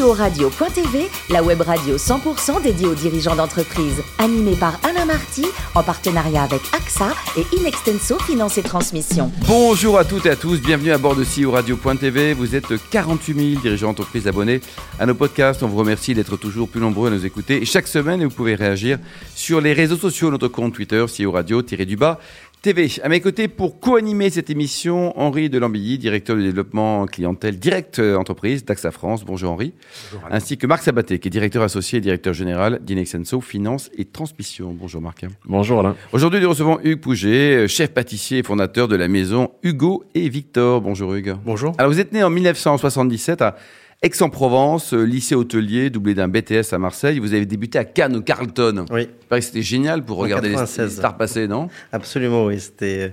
CEO Radio.tv, la web radio 100% dédiée aux dirigeants d'entreprise. Animée par Alain Marty, en partenariat avec AXA et Inextenso Finance et Transmission. Bonjour à toutes et à tous, bienvenue à bord de CEO Radio.tv. Vous êtes 48 000 dirigeants d'entreprise abonnés à nos podcasts. On vous remercie d'être toujours plus nombreux à nous écouter. Et chaque semaine, vous pouvez réagir sur les réseaux sociaux, notre compte Twitter, CEO Radio-du-bas. TV. À mes côtés, pour co-animer cette émission, Henri Delambilly, directeur du développement clientèle direct euh, entreprise d'AXA France. Bonjour Henri. Bonjour, Ainsi que Marc Sabaté, qui est directeur associé et directeur général d'Inexenso Finance et Transmission. Bonjour Marc. Bonjour Alain. Aujourd'hui, nous recevons Hugues Pouget, euh, chef pâtissier et fondateur de la maison Hugo et Victor. Bonjour Hugues. Bonjour. Alors vous êtes né en 1977 à Aix-en-Provence, euh, lycée hôtelier, doublé d'un BTS à Marseille. Vous avez débuté à Cannes, au Carlton. Oui. C'était génial pour regarder les, stars passer, non? Absolument, oui. C'était,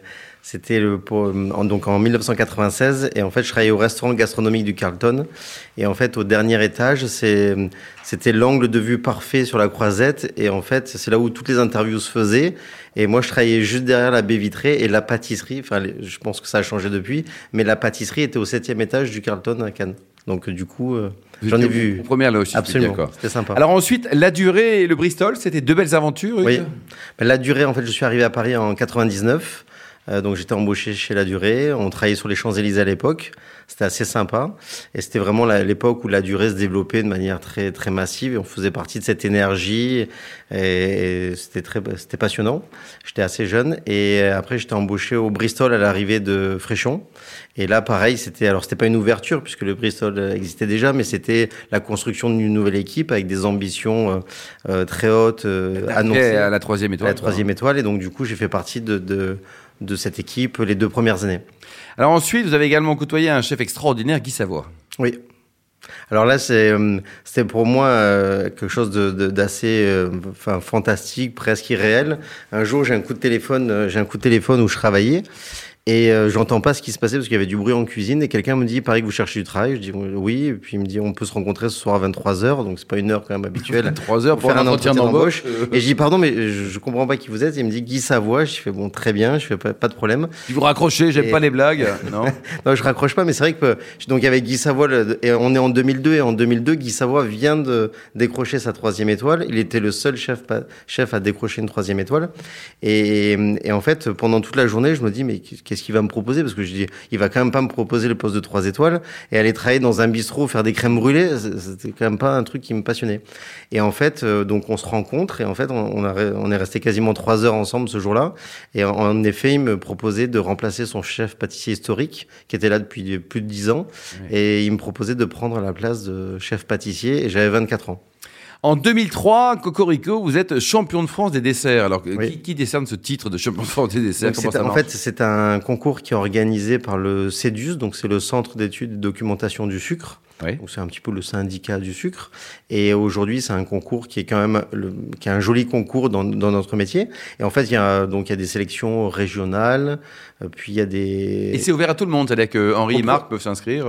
c'était le, donc en 1996. Et en fait, je travaillais au restaurant gastronomique du Carlton. Et en fait, au dernier étage, c'est, c'était l'angle de vue parfait sur la croisette. Et en fait, c'est là où toutes les interviews se faisaient. Et moi, je travaillais juste derrière la baie vitrée et la pâtisserie. Enfin, je pense que ça a changé depuis. Mais la pâtisserie était au septième étage du Carlton à Cannes. Donc du coup, euh, j'en ai vu. Première là aussi. Absolument. C'était sympa. Alors ensuite, la durée et le Bristol, c'était deux belles aventures. Oui. Ben, la durée, en fait, je suis arrivé à Paris en 99. Euh, donc j'étais embauché chez La Durée. On travaillait sur les Champs-Élysées à l'époque. C'était assez sympa. Et c'était vraiment l'époque où La Durée se développait de manière très très massive. Et on faisait partie de cette énergie. Et, c'était très c'était passionnant. J'étais assez jeune. Et après j'étais embauché au Bristol à l'arrivée de Fréchon. Et là pareil, c'était alors c'était pas une ouverture puisque le Bristol existait déjà, mais c'était la construction d'une nouvelle équipe avec des ambitions euh, euh très hautes euh, annoncées à la troisième étoile. À la troisième étoile. Et donc du coup j'ai fait partie de, de de cette équipe les deux premières années. Alors ensuite, vous avez également côtoyé un chef extraordinaire, Guy Savoie. Oui. Alors là, euh, c'était pour moi euh, quelque chose d'assez euh, enfin, fantastique, presque irréel. Un jour, j'ai un coup de téléphone, j'ai un coup de téléphone où je travaillais et euh, j'entends pas ce qui se passait parce qu'il y avait du bruit en cuisine et quelqu'un me dit, pareil que vous cherchez du travail? Je dis oui. Et puis il me dit, on peut se rencontrer ce soir à 23h. Donc c'est pas une heure quand même habituelle. 23h pour, faire un entretien d'embauche. et je dis, pardon, mais je, je, comprends pas qui vous êtes. Et il me dit, Guy Savoie. Je fais, bon, très bien. Je fais pas, pas de problème. Si vous raccrochez, j'aime pas les blagues. Non? non, je raccroche pas. Mais c'est vrai que, donc avait Guy Savoie, et on est en 2002. Et en 2002, Guy Savoie vient de décrocher sa troisième étoile. Il était le seul chef, chef à décrocher une troisième étoile. Et, et en fait, pendant toute la journée, je me dis, mais qu'est-ce qu'il va me proposer? que je dis, il va quand même pas me proposer le poste de 3 étoiles et aller travailler dans un bistrot, faire des crèmes brûlées, c'était quand même pas un truc qui me passionnait. Et en fait, euh, donc on se rencontre et en fait, on, a, on est resté quasiment trois heures ensemble ce jour-là. Et en, effet, il me proposait de remplacer son chef pâtissier historique qui était là depuis plus de 10 ans et il me proposait de prendre la place de chef pâtissier et j'avais 24 ans. En 2003, Cocorico, vous êtes champion de France des desserts. Alors, qui, qui, décerne ce titre de champion de France des desserts? En fait, c'est un concours qui est organisé par le CEDUS, donc c'est le Centre d'études et documentation du sucre. Oui. C'est un petit peu le syndicat du sucre. Et aujourd'hui, c'est un concours qui est quand même le, qui est un joli concours dans, dans, notre métier. Et en fait, il y a donc il y a des sélections régionales, euh, puis il y a des. Et c'est ouvert à tout le monde, c'est-à-dire que Henri et Marc peuvent s'inscrire.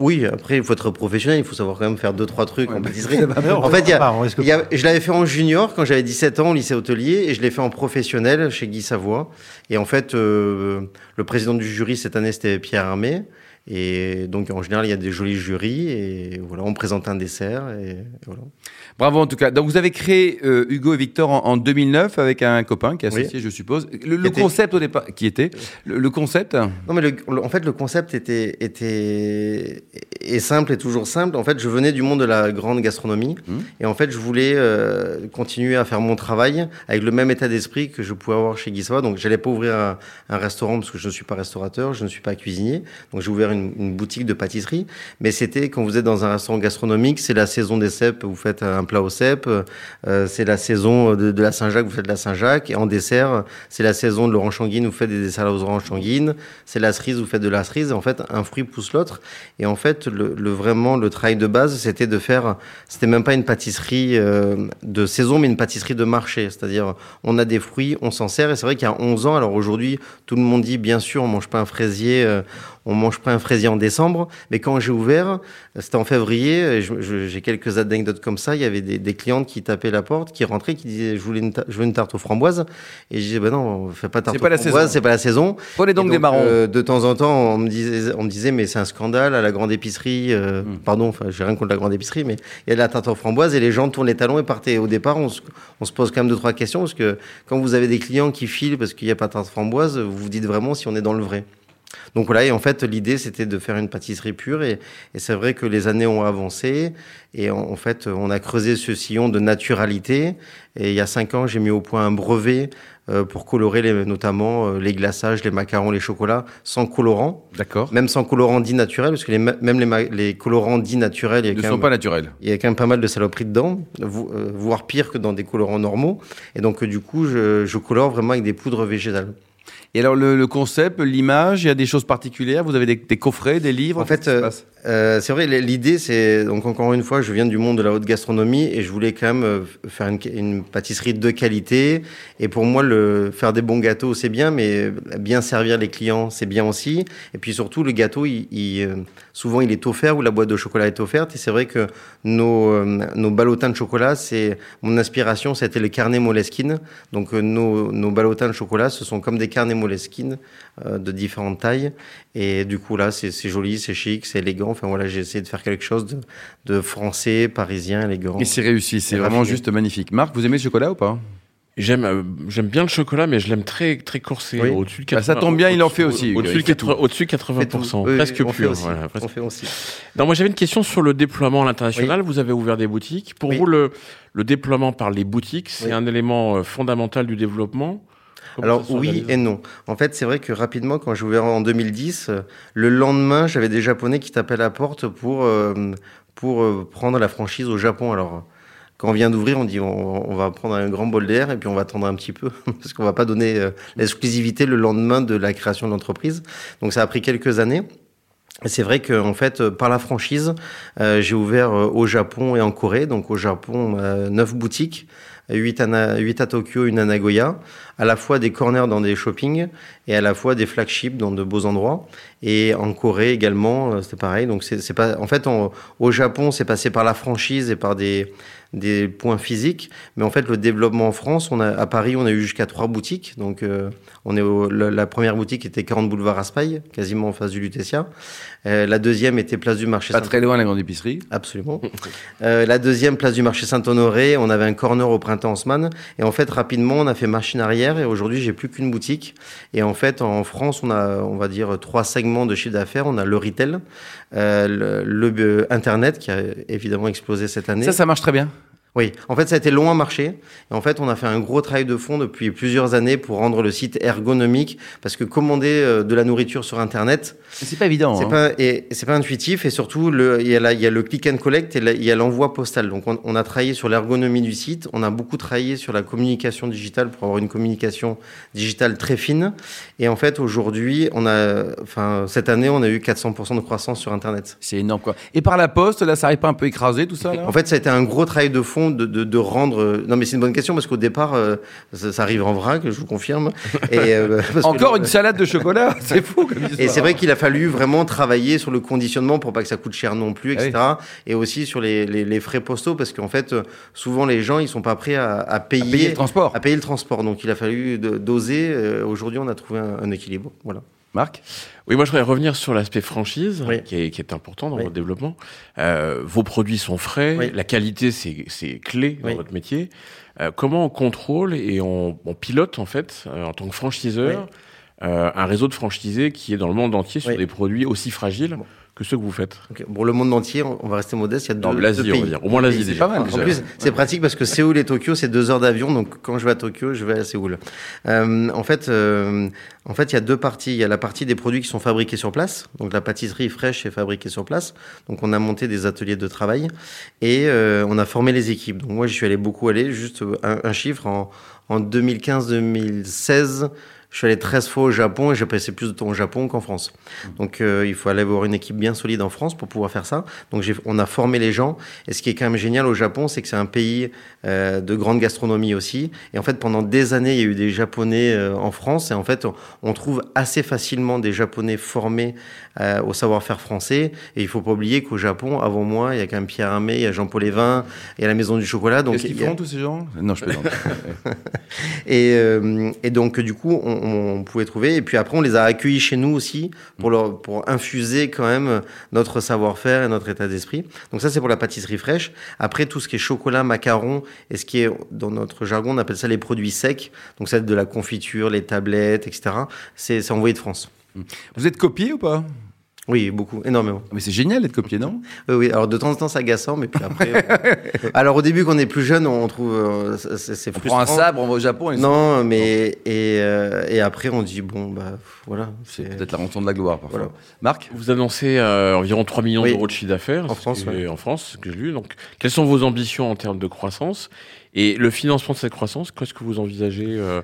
Oui, après, il faut être professionnel, il faut savoir quand même faire deux, trois trucs en pâtisserie. en fait, y a, y a, je l'avais fait en junior quand j'avais 17 ans au lycée hôtelier et je l'ai fait en professionnel chez Guy Savoie. Et en fait, euh, le président du jury cette année, c'était Pierre Armé. Et donc, en général, il y a des jolis jurys et voilà, on présente un dessert et, voilà. Bravo en tout cas. Donc, vous avez créé euh, Hugo et Victor en, 2009 avec un copain qui est associé, je suppose. Le, concept au départ, qui était le, concept Non, mais en fait, le concept était, était est simple et toujours simple. En fait, je venais du monde de la grande gastronomie mmh. et en fait, je voulais euh, continuer à faire mon travail avec le même état d'esprit que je pouvais avoir chez Guissois. Donc, j'allais pas ouvrir un, un, restaurant parce que je ne suis pas restaurateur, je ne suis pas cuisinier. Donc, j'ai ouvert une, boutique de pâtisserie. Mais c'était quand vous êtes dans un restaurant gastronomique, c'est la saison des cèpes, vous faites un plat aux cèpes. Euh, c'est la saison de, la Saint-Jacques, vous faites de la Saint-Jacques. Et en dessert, c'est la saison de l'orange sanguine, vous faites des desserts aux oranges sanguines. C'est la cerise, vous faites de la cerise. En fait, un fruit pousse l'autre. Et en fait, le, vraiment, le travail de base, c'était de faire, c'était même pas une pâtisserie euh, de saison, mais une pâtisserie de marché. C'est-à-dire, on a des fruits, on s'en sert. Et c'est vrai qu'il y a 11 ans, alors aujourd'hui, tout le monde dit, bien sûr, on mange pas un fraisier, euh, on mange pas un fraisier en décembre. Mais quand j'ai ouvert, c'était en février. J'ai quelques anecdotes comme ça. Il y avait des, des, clientes qui tapaient la porte, qui rentraient, qui disaient je voulais une, je veux une tarte aux framboises. Et je disais ben non, on fait pas tarte aux framboises, c'est pas la saison. Prenez donc, donc des marrons. Euh, de temps en temps, on me disait, on me disait mais c'est un scandale à la grande épicerie. Euh, hmm. Pardon, enfin j'ai rien contre la grande épicerie, mais il y a de la tarte aux framboises et les gens tournent les talons et partaient. Au départ, on se, on se pose quand même deux trois questions parce que quand vous avez des clients qui filent parce qu'il n'y a pas de tarte framboise, vous vous dites vraiment si on est dans le vrai. Donc voilà, et en fait, l'idée, c'était de faire une pâtisserie pure. Et, et c'est vrai que les années ont avancé. Et en, fait, on a creusé ce sillon de naturalité. Et il y a cinq ans, j'ai mis au point un brevet euh, pour colorer les, notamment euh, les glaçages, les macarons, les chocolats, sans colorant. D'accord. Même sans colorant dit naturel, parce que les, même les, les colorants dits naturels... Ne sont pas naturels. Il y a quand même pas mal de saloperies dedans, euh, voire pire que dans des colorants normaux. Et donc, du coup, je, je colore vraiment avec des poudres végétales. Et alors, le, le concept, l'image, il y a des choses particulières? Vous avez des, des coffrets, des livres? En fait, euh, c'est vrai, l'idée, c'est donc encore une fois, je viens du monde de la haute gastronomie et je voulais quand même euh, faire une, une pâtisserie de qualité. Et pour moi, le faire des bons gâteaux, c'est bien, mais bien servir les clients, c'est bien aussi. Et puis surtout, le gâteau, il, il, euh, souvent, il est offert ou la boîte de chocolat est offerte. Et c'est vrai que nos, nos ballotins de chocolat, c'est mon inspiration, c'était les carnets Moleskine. Donc nos, nos ballotins de chocolat, ce sont comme des carnets Moleskine de différentes tailles. Et du coup, là, c'est joli, c'est chic, c'est élégant. Enfin voilà, j'ai essayé de faire quelque chose de, de français, parisien, élégant. Et c'est réussi, c'est vraiment juste magnifique. Marc, vous aimez le chocolat ou pas? J'aime euh, j'aime bien le chocolat, mais je l'aime très très corsé, au-dessus de 80, bah, Ça tombe bien, il en fait aussi. Au-dessus de 80, au 80%, presque on pur. Fait voilà, presque. On fait aussi. Non, moi j'avais une question sur le déploiement à l'international. Vous avez ouvert des boutiques. Pour vous, le, le déploiement par les boutiques, c'est un élément euh, fondamental du développement alors oui et non. En fait, c'est vrai que rapidement, quand j'ai ouvert en 2010, le lendemain, j'avais des Japonais qui tapaient à la porte pour, euh, pour euh, prendre la franchise au Japon. Alors, quand on vient d'ouvrir, on dit on, va prendre un grand bol d'air et puis on va attendre un petit peu parce qu'on va pas donner euh, l'exclusivité le lendemain de la création de l'entreprise. Donc ça a pris quelques années. C'est vrai que en fait, par la franchise, j'ai ouvert au Japon et en Corée. Donc au Japon, neuf boutiques. 8 à, 8 à Tokyo, une à Nagoya, à la fois des corners dans des shoppings et à la fois des flagships dans de beaux endroits. Et en Corée également, euh, c'était pareil. Donc c'est pas, en fait, au Japon, c'est passé par la franchise et par des, des points physiques. Mais en fait, le développement en France, on a, à Paris, on a eu jusqu'à trois boutiques. Donc, euh, on est la, première boutique était 40 boulevard Raspail, quasiment en face du Lutetia. Euh, la deuxième était place du marché. Pas très loin la grande épicerie. Absolument. euh, la deuxième place du marché Saint-Honoré. On avait un corner au printemps Haussmann. Et en fait, rapidement, on a fait machine arrière. Et aujourd'hui, j'ai plus qu'une boutique. Et en fait, en France, on a, on va dire, trois segments de chiffre d'affaires. On a le retail, euh, le, euh, Internet qui a évidemment explosé cette année. Ça, ça marche très bien. Oui, en fait, ça a été long à marcher. Et en fait, on a fait un gros travail de fond depuis plusieurs années pour rendre le site ergonomique, parce que commander euh, de la nourriture sur Internet, c'est pas évident. C'est hein. pas et c'est pas intuitif. Et surtout, il y y a le click and collect et il y a l'envoi postal. Donc, on, on, a travaillé sur l'ergonomie du site. On a beaucoup travaillé sur la communication digitale pour avoir une communication digitale très fine. Et en fait, aujourd'hui, on a, enfin, cette année, on a eu 400% de croissance sur Internet. C'est énorme, quoi. Et par la poste, là, ça arrive pas un peu écrasé tout ça là? En fait, ça a été un gros travail de fond de, de, de rendre. Non, mais c'est une bonne question parce qu'au départ, euh, ça, ça, arrive en vrac, je vous confirme. Et, euh, Encore une salade de chocolat, c'est fou. Comme et c'est vrai qu'il a fallu vraiment travailler sur le conditionnement pour pas que ça coûte cher non plus, etc. Ah oui. Et aussi sur les, les, les frais postaux parce qu'en fait, souvent les gens ils sont pas prêts à, à, payer, à payer le transport. À payer le transport. Donc il a fallu doser. Euh, Aujourd'hui, on a trouvé un, un équilibre. Voilà. Marc Oui, moi je voudrais revenir sur l'aspect franchise, oui. qui, est, qui, est, important dans oui. votre développement. Euh, vos produits sont frais, oui. la qualité c'est clé dans votre métier. Euh, comment on contrôle et on, on pilote en fait, euh, en tant que franchiseur, euh, un réseau de franchisés qui est dans le monde entier sur des produits aussi fragiles? Bon que ceux que vous faites okay. Pour le monde entier, on va rester modeste, il y a deux, l'Asie, deux pays. On va dire. Au moins l'Asie, c'est pas mal. En plus, c'est pratique parce que Séoul et Tokyo, c'est deux heures d'avion. Donc, quand je vais à Tokyo, je vais à Séoul. Euh, en fait, euh, en fait, il y a deux parties. Il y a la partie des produits qui sont fabriqués sur place. Donc, la pâtisserie fraîche est fabriquée sur place. Donc, on a monté des ateliers de travail et euh, on a formé les équipes. Donc, moi, je suis allé beaucoup aller. Juste un, un chiffre en, en 2015-2016 je suis allé 13 fois au Japon et j'ai passé plus de temps au Japon qu'en France. Donc euh, il faut aller avoir une équipe bien solide en France pour pouvoir faire ça. Donc on a formé les gens. Et ce qui est quand même génial au Japon, c'est que c'est un pays euh, de grande gastronomie aussi. Et en fait, pendant des années, il y a eu des Japonais euh, en France. Et en fait, on trouve assez facilement des Japonais formés au savoir-faire français. Et il faut pas oublier qu'au Japon, avant moi, il y a quand même Pierre Hermé, il y a Jean-Paul Evin, il y a la Maison du Chocolat. Qu'est-ce qu'ils font tous ces gens? Non, je plaisante. et, et donc, du coup, on on, pouvait trouver. Et puis après, on les a accueillis chez nous aussi pour, leur, pour infuser quand même notre savoir-faire et notre état d'esprit. Donc ça, c'est pour la pâtisserie fraîche. Après, tout ce qui est chocolat, macaron, et ce qui est, dans notre jargon, on appelle ça les produits secs. Donc ça, de la confiture, les tablettes, etc. C'est envoyé de France. Vous êtes copié ou pas? Oui, beaucoup, énormément. Mais c'est génial d'être copié, non? Oui, oui, alors de temps en temps c'est agaçant, mais puis après. alors au début, quand on est plus jeune, on trouve. Euh, c'est On prend un sabre, on va au Japon. Et non, mais. Et, euh, et, après, on dit, bon, bah voilà. C'est peut-être la rançon de la gloire parfois. Marc? Vous annoncez euh, environ 3 millions d'euros de chiffre d'affaires. En France. En France, que j'ai lu. Donc, quelles sont vos ambitions en termes de croissance? Et le financement de cette croissance, qu'est-ce que vous envisagez euh,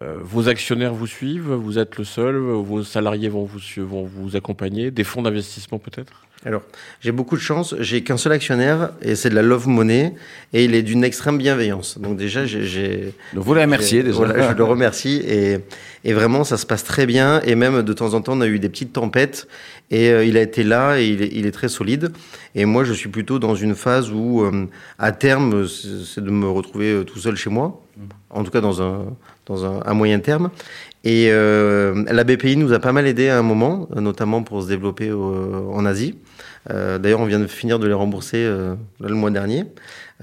vos actionnaires vous suivent, vous êtes le seul, vos salariés vont vous, vont vous accompagner, des fonds d'investissement peut-être? Alors, j'ai beaucoup de chance. J'ai qu'un seul actionnaire et c'est de la Love Money et il est d'une extrême bienveillance. Donc déjà, j'ai. Vous le remerciez déjà. Voilà, je le remercie et, et, vraiment, ça se passe très bien. Et même de temps en temps, on a eu des petites tempêtes et euh, il a été là et il est, il est, très solide. Et moi, je suis plutôt dans une phase où, euh, à terme, c'est de me retrouver tout seul chez moi. En tout cas, dans un, dans un, un moyen terme. Et euh, la BPI nous a pas mal aidé à un moment, notamment pour se développer en Asie. Euh, D'ailleurs, on vient de finir de les rembourser euh, le mois dernier.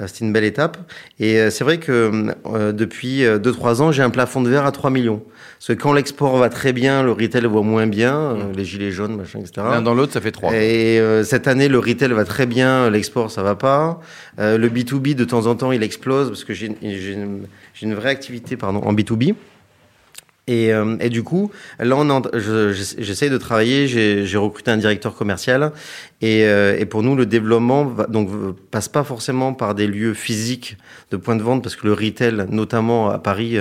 C'était une belle étape. Et c'est vrai que depuis 2-3 ans, j'ai un plafond de verre à 3 millions. Parce que quand l'export va très bien, le retail va moins bien, mmh. les gilets jaunes, machin, etc. L'un dans l'autre, ça fait 3. Et cette année, le retail va très bien, l'export, ça va pas. le B2B, de temps en temps, il explose parce que j'ai une, une, vraie activité pardon, en B2B. Et, euh, et, du coup, là, on j'essaye de travailler. J'ai recruté un directeur commercial. Et, euh, et, pour nous, le développement va, donc passe pas forcément par des lieux physiques de points de vente, parce que le retail, notamment à Paris,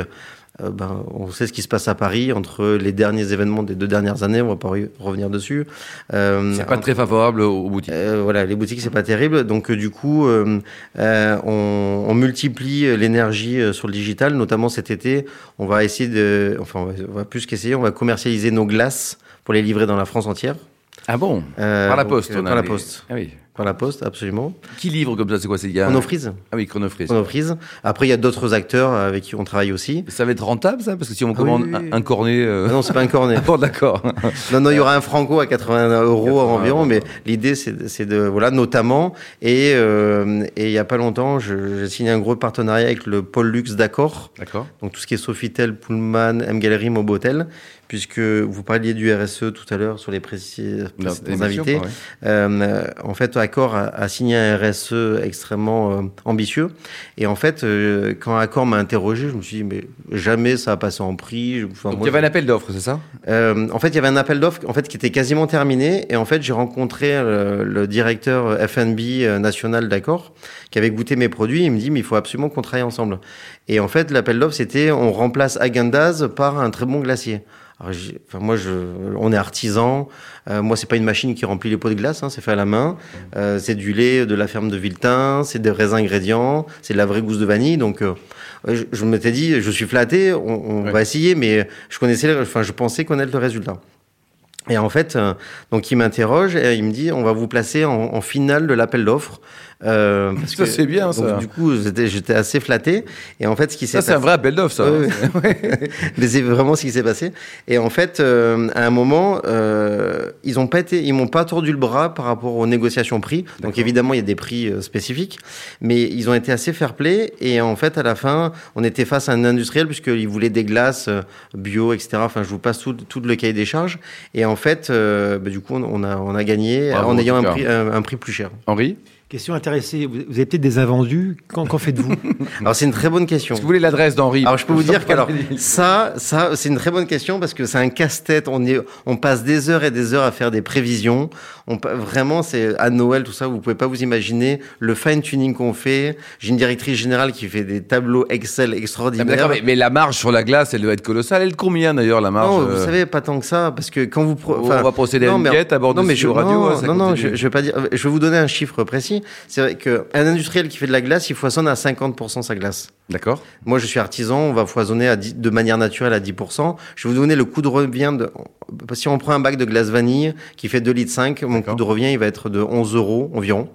euh, ben, on sait ce qui se passe à Paris entre les derniers événements des deux dernières années. On va pas revenir dessus. Euh, c'est pas très favorable aux boutiques. Euh, voilà, les boutiques c'est pas terrible. Donc du coup, on, on, multiplie l'énergie sur le digital. Notamment cet été, on va essayer de, enfin, on va, plus qu'essayer, on va commercialiser nos glaces pour les livrer dans la France entière. Ah bon Par la poste. on par la poste. Ah oui par la poste, absolument. Qui livre comme ça C'est quoi C'est Chronofreeze. Ah oui, Chronofreeze. Chronofreeze. Après, il y a d'autres acteurs avec qui on travaille aussi. Ça va être rentable, ça? Parce que si on ah commande un, cornet. Euh... Ah non, c'est pas un cornet. bon, d'accord. non, non, il y aura un franco à 80 euros environ, mais l'idée, c'est de. Voilà, notamment. Et euh, il y a pas longtemps, j'ai signé un gros partenariat avec le Pôle Luxe d'Accord. D'accord. Donc tout ce qui est Sofitel, Pullman, M Gallery, Mobotel puisque vous parliez du RSE tout à l'heure sur les précis, invités. Euh, en fait, Accor a, signé un RSE extrêmement euh, ambitieux. Et en fait, euh, quand Accor m'a interrogé, je me suis dit, mais jamais ça a passé en prix. Donc, il y avait un appel d'offres, c'est ça? En fait, il y avait un appel d'offres en fait, qui était quasiment terminé. Et en fait, j'ai rencontré le, directeur FNB national d'Accor, qui avait goûté mes produits. Il me dit, mais il faut absolument qu'on travaille ensemble. Et en fait, l'appel d'offres, c'était on remplace Agandaz par un très bon glacier enfin, moi, je, on est artisan. Euh, moi, c'est pas une machine qui remplit les pots de glace, hein, c'est fait à la main. Euh, c'est du lait de la ferme de Viltin, c'est des vrais ingrédients, c'est de la vraie gousse de vanille. Donc, euh, je, je m'étais dit, je suis flatté, on, on va essayer, mais je connaissais, enfin, je pensais connaître le résultat. Et en fait, euh, donc il m'interroge et il me dit, on va vous placer en, en finale de l'appel d'offres. Euh, ça c'est bien ça. Du coup, j'étais assez flatté. Et en fait, ce qui s'est ça c'est un vrai appel d'offres ça. Mais c'est vraiment ce qui s'est passé. Et en fait, euh, à un moment, euh, ils ont pas été, ils m'ont pas tordu le bras par rapport aux négociations prix. Donc évidemment, il y a des prix euh, spécifiques, mais ils ont été assez fair-play. Et en fait, à la fin, on était face à un industriel puisqu'il voulait des glaces euh, bio, etc. Enfin, je vous passe tout, tout le cahier des charges. Et en fait, bah, du coup, on a, on a gagné en ayant un prix, un, un prix plus cher. Henri? Question intéressée. Vous, avez peut-être des invendus. Qu'en, faites-vous Alors, c'est une très bonne question. Si vous voulez l'adresse d'Henri Alors, je peux vous dire que alors, ça, ça, c'est une très bonne question parce que c'est un casse-tête. On, est, on passe des heures et des heures à faire des prévisions. On, vraiment, c'est à Noël, tout ça, vous pouvez pas vous imaginer le fine-tuning qu'on fait. J'ai une directrice générale qui fait des tableaux Excel extraordinaires. mais, mais, la marge sur la glace, elle doit être colossale. Elle est combien d'ailleurs, la marge Non, vous euh savez, pas tant que ça. Parce que quand vous. on va procéder à une à bord de non, mais je, radio. Non, non, non je, je, vais pas dire. Je vais vous donner un chiffre précis. C'est vrai qu'un industriel qui fait de la glace, il foisonne à 50% sa glace. D'accord. Moi, je suis artisan, on va foisonner à de manière naturelle à 10%. Je vais vous donner le coût de revient de, si on prend un bac de glace vanille qui fait 2 litres 5, mon coût de revient, il va être de 11 euros environ.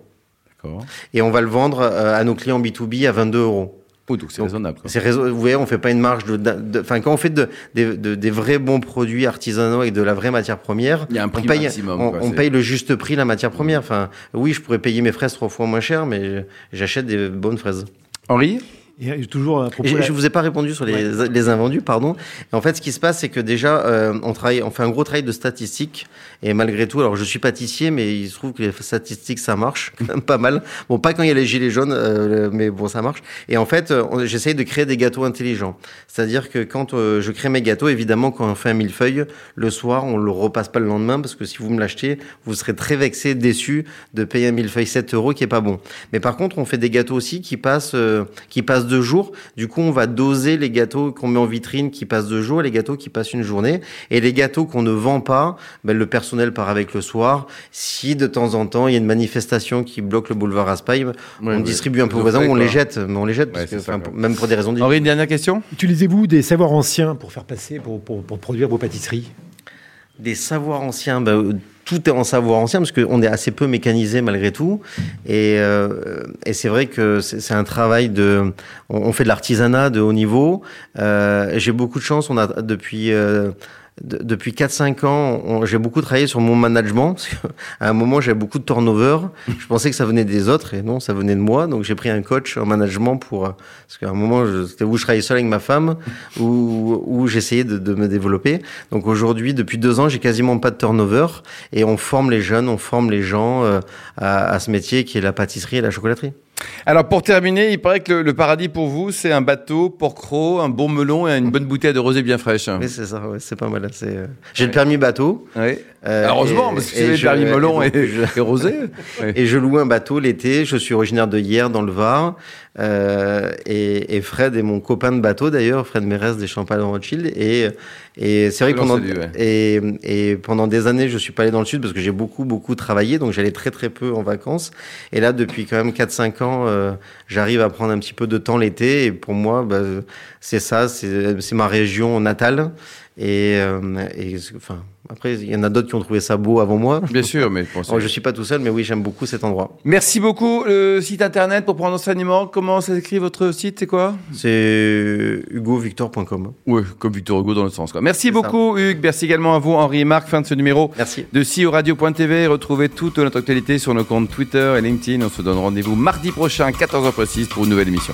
D'accord. Et on va le vendre euh, à nos clients B2B à 22 euros. Oh, donc c'est raisonnable. C'est Vous voyez, on fait pas une marge de. Enfin, quand on fait de, des vrais bons produits artisanaux avec de la vraie matière première, il y a un prix on paye, maximum, on, paye le juste prix la matière première. Enfin, oui, je pourrais payer mes fraises trois fois moins cher, mais j'achète des bonnes fraises. Henri? Et toujours à propos je, vous ai pas répondu sur les, les invendus, pardon. En fait, ce qui se passe, c'est que déjà, euh, on travaille, on fait un gros travail de statistiques. Et malgré tout, alors je suis pâtissier, mais il se trouve que les statistiques, ça marche quand même pas mal. Bon, pas quand il y a les gilets jaunes, euh, mais bon, ça marche. Et en fait, j'essaye de créer des gâteaux intelligents. C'est-à-dire que quand euh, je crée mes gâteaux, évidemment, quand on fait un millefeuille, le soir, on le repasse pas le lendemain, parce que si vous me l'achetez, vous serez très vexé, déçu de payer un millefeuille 7 euros qui est pas bon. Mais par contre, on fait des gâteaux aussi qui passent, qui passent deux jours. Du coup, on va doser les gâteaux qu'on met en vitrine qui passent deux jours et les gâteaux qui passent une journée. Et les gâteaux qu'on ne vend pas, ben, le personnel part avec le soir. Si de temps en temps, il y a une manifestation qui bloque le boulevard Raspail, on distribue un peu aux voisins, on les jette. Mais on les jette, même pour des raisons Henri, une dernière question? Utilisez-vous des savoirs anciens pour faire passer, pour, pour, produire vos pâtisseries? Des savoirs anciens ben, tout est en savoir ancien parce qu'on est assez peu mécanisé malgré tout. Et, euh, et c'est vrai que c'est un travail de. On, fait de l'artisanat de haut niveau. Euh, J'ai beaucoup de chance. On a depuis. Euh, depuis 4-5 ans, j'ai beaucoup travaillé sur mon management. À un moment, j'avais beaucoup de turnover. Je pensais que ça venait des autres et non, ça venait de moi. Donc, j'ai pris un coach en management pour. Parce qu'à un moment, c'était où je travaillais seul avec ma femme, où, où j'essayais de, de, me développer. Donc, aujourd'hui, depuis deux ans, j'ai quasiment pas de turnover et on forme les jeunes, on forme les gens euh, à, à ce métier qui est la pâtisserie et la chocolaterie. Alors pour terminer, il paraît que le, paradis pour vous, c'est un bateau, porc un bon melon et une bonne bouteille de rosé bien fraîche. Oui, c'est ça, c'est pas mal. Euh, j'ai le permis bateau. Oui. Euh, Heureusement, parce que c'est le permis melon et, rosé. Et je loue un bateau l'été. Je suis originaire de Hier, dans le Var. Euh, et, Fred est mon copain de bateau d'ailleurs, Fred Mérès des Champagne Rothschild. Et, et c'est vrai que pendant, et, et, pendant des années, je suis pas allé dans le sud parce que j'ai beaucoup, beaucoup travaillé. Donc j'allais très, très peu en vacances. Et là, depuis quand même 4-5 ans, euh, j'arrive à prendre un petit peu de temps l'été. Et pour moi, bah, c'est ça, c'est ma région natale. Et, euh, et enfin, après, il y en a d'autres qui ont trouvé ça beau avant moi. Bien sûr, mais je ne suis pas tout seul, mais oui, j'aime beaucoup cet endroit. Merci beaucoup. Le site internet pour prendre enseignement, comment s'écrit votre site C'est quoi? C'est hugovictor.com. Oui, comme Victor Hugo dans le sens. Quoi. Merci beaucoup, Hugues. Merci également à vous, Henri et Marc. Fin de ce numéro Merci. de CEO Radio.tv. Retrouvez toute notre actualité sur nos comptes Twitter et LinkedIn. On se donne rendez-vous mardi prochain, 14h précise, pour une nouvelle émission.